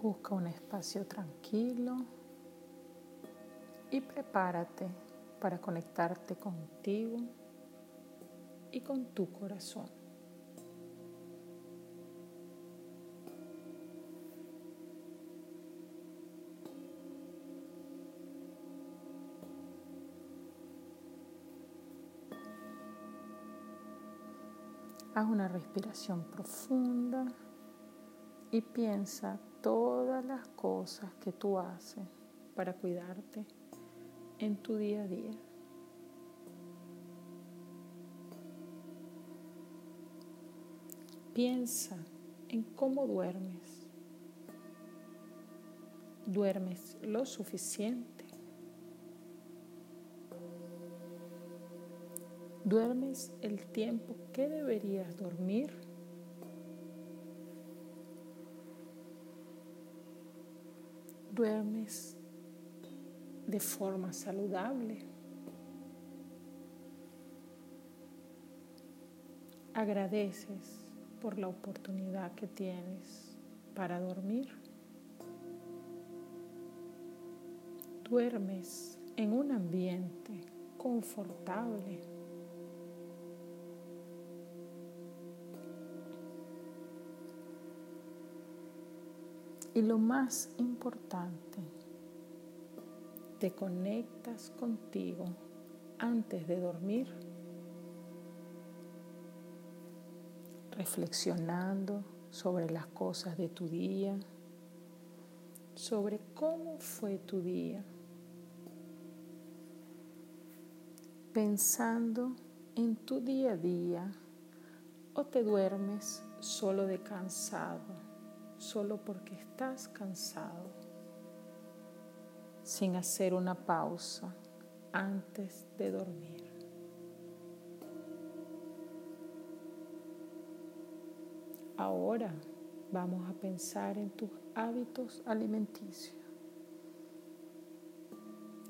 Busca un espacio tranquilo y prepárate para conectarte contigo y con tu corazón. Haz una respiración profunda y piensa todas las cosas que tú haces para cuidarte en tu día a día. Piensa en cómo duermes. ¿Duermes lo suficiente? ¿Duermes el tiempo que deberías dormir? ¿Duermes de forma saludable? ¿Agradeces por la oportunidad que tienes para dormir? ¿Duermes en un ambiente confortable? Y lo más importante, te conectas contigo antes de dormir, reflexionando sobre las cosas de tu día, sobre cómo fue tu día, pensando en tu día a día o te duermes solo de cansado solo porque estás cansado, sin hacer una pausa antes de dormir. Ahora vamos a pensar en tus hábitos alimenticios,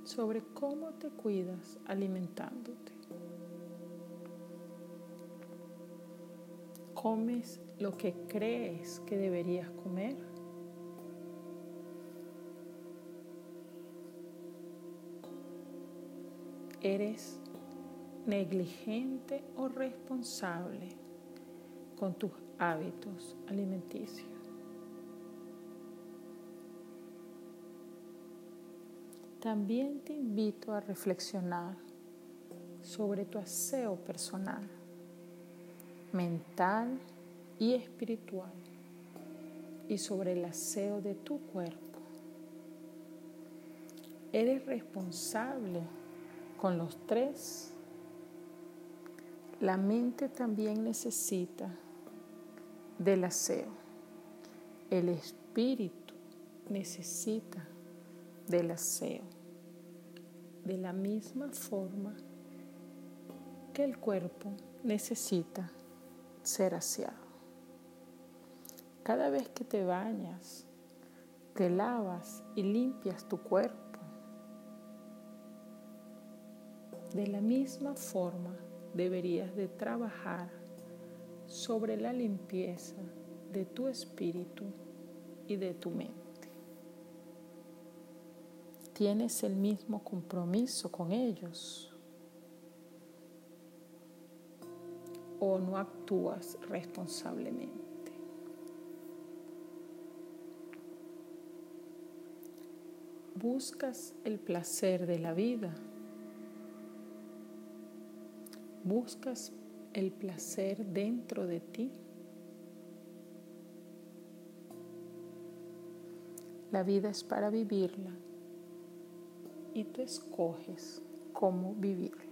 sobre cómo te cuidas alimentándote. ¿Comes lo que crees que deberías comer? ¿Eres negligente o responsable con tus hábitos alimenticios? También te invito a reflexionar sobre tu aseo personal mental y espiritual y sobre el aseo de tu cuerpo. Eres responsable con los tres. La mente también necesita del aseo. El espíritu necesita del aseo. De la misma forma que el cuerpo necesita ser aseado. Cada vez que te bañas, te lavas y limpias tu cuerpo, de la misma forma deberías de trabajar sobre la limpieza de tu espíritu y de tu mente. Tienes el mismo compromiso con ellos. O no actúas responsablemente. Buscas el placer de la vida. Buscas el placer dentro de ti. La vida es para vivirla y tú escoges cómo vivirla.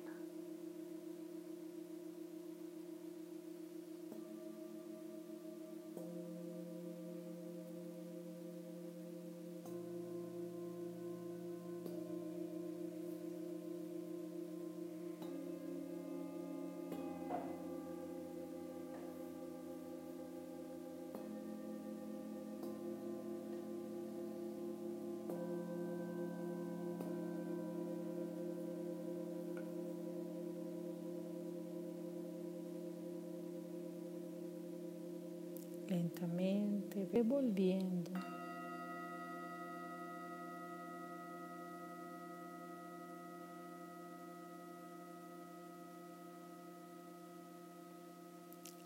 lentamente, ve volviendo.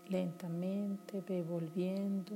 Lentamente ve volviendo.